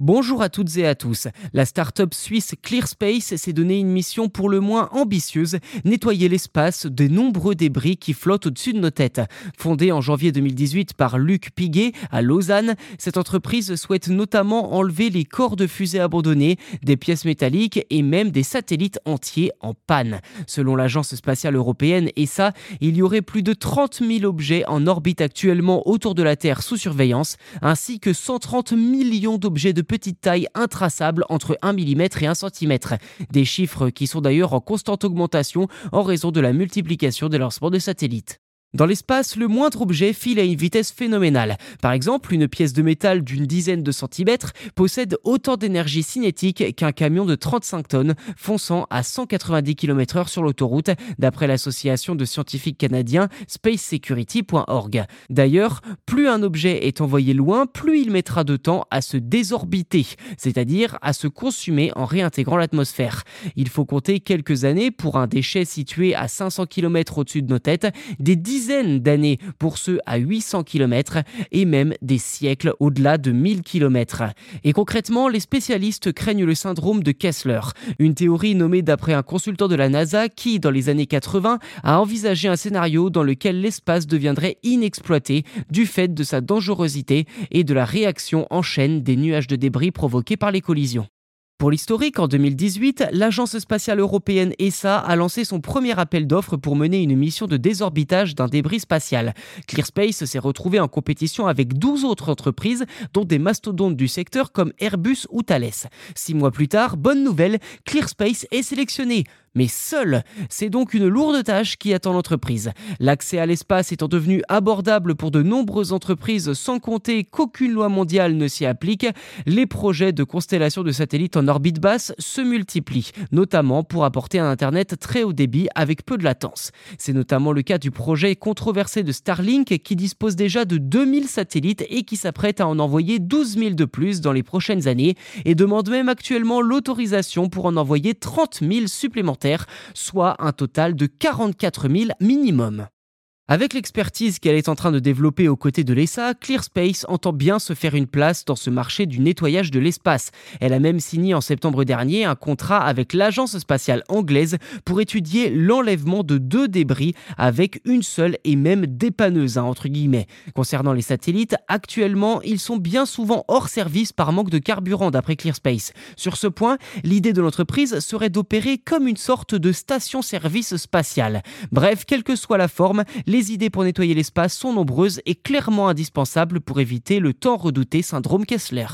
Bonjour à toutes et à tous. La start-up suisse ClearSpace s'est donné une mission pour le moins ambitieuse, nettoyer l'espace des nombreux débris qui flottent au-dessus de nos têtes. Fondée en janvier 2018 par Luc Piguet à Lausanne, cette entreprise souhaite notamment enlever les corps de fusées abandonnés, des pièces métalliques et même des satellites entiers en panne. Selon l'agence spatiale européenne ESA, il y aurait plus de 30 000 objets en orbite actuellement autour de la Terre sous surveillance, ainsi que 130 millions d'objets de petite taille intraçable entre 1 mm et 1 cm. Des chiffres qui sont d'ailleurs en constante augmentation en raison de la multiplication des lancements de satellites. Dans l'espace, le moindre objet file à une vitesse phénoménale. Par exemple, une pièce de métal d'une dizaine de centimètres possède autant d'énergie cinétique qu'un camion de 35 tonnes fonçant à 190 km/h sur l'autoroute, d'après l'association de scientifiques canadiens spacesecurity.org. D'ailleurs, plus un objet est envoyé loin, plus il mettra de temps à se désorbiter, c'est-à-dire à se consumer en réintégrant l'atmosphère. Il faut compter quelques années pour un déchet situé à 500 km au-dessus de nos têtes, des dizaines d'années pour ceux à 800 km et même des siècles au-delà de 1000 km. Et concrètement, les spécialistes craignent le syndrome de Kessler, une théorie nommée d'après un consultant de la NASA qui, dans les années 80, a envisagé un scénario dans lequel l'espace deviendrait inexploité du fait de sa dangerosité et de la réaction en chaîne des nuages de débris provoqués par les collisions. Pour l'historique, en 2018, l'Agence spatiale européenne ESA a lancé son premier appel d'offres pour mener une mission de désorbitage d'un débris spatial. ClearSpace s'est retrouvé en compétition avec 12 autres entreprises, dont des mastodontes du secteur comme Airbus ou Thales. Six mois plus tard, bonne nouvelle, ClearSpace est sélectionné mais seul. C'est donc une lourde tâche qui attend l'entreprise. L'accès à l'espace étant devenu abordable pour de nombreuses entreprises sans compter qu'aucune loi mondiale ne s'y applique, les projets de constellation de satellites en orbite basse se multiplient, notamment pour apporter un Internet très haut débit avec peu de latence. C'est notamment le cas du projet controversé de Starlink qui dispose déjà de 2000 satellites et qui s'apprête à en envoyer 12 000 de plus dans les prochaines années et demande même actuellement l'autorisation pour en envoyer 30 000 soit un total de 44 000 minimum. Avec l'expertise qu'elle est en train de développer aux côtés de l'ESA, ClearSpace entend bien se faire une place dans ce marché du nettoyage de l'espace. Elle a même signé en septembre dernier un contrat avec l'agence spatiale anglaise pour étudier l'enlèvement de deux débris avec une seule et même dépanneuse, hein, entre guillemets. Concernant les satellites, actuellement, ils sont bien souvent hors service par manque de carburant d'après ClearSpace. Sur ce point, l'idée de l'entreprise serait d'opérer comme une sorte de station-service spatiale. Bref, quelle que soit la forme, les idées pour nettoyer l'espace sont nombreuses et clairement indispensables pour éviter le tant redouté syndrome Kessler.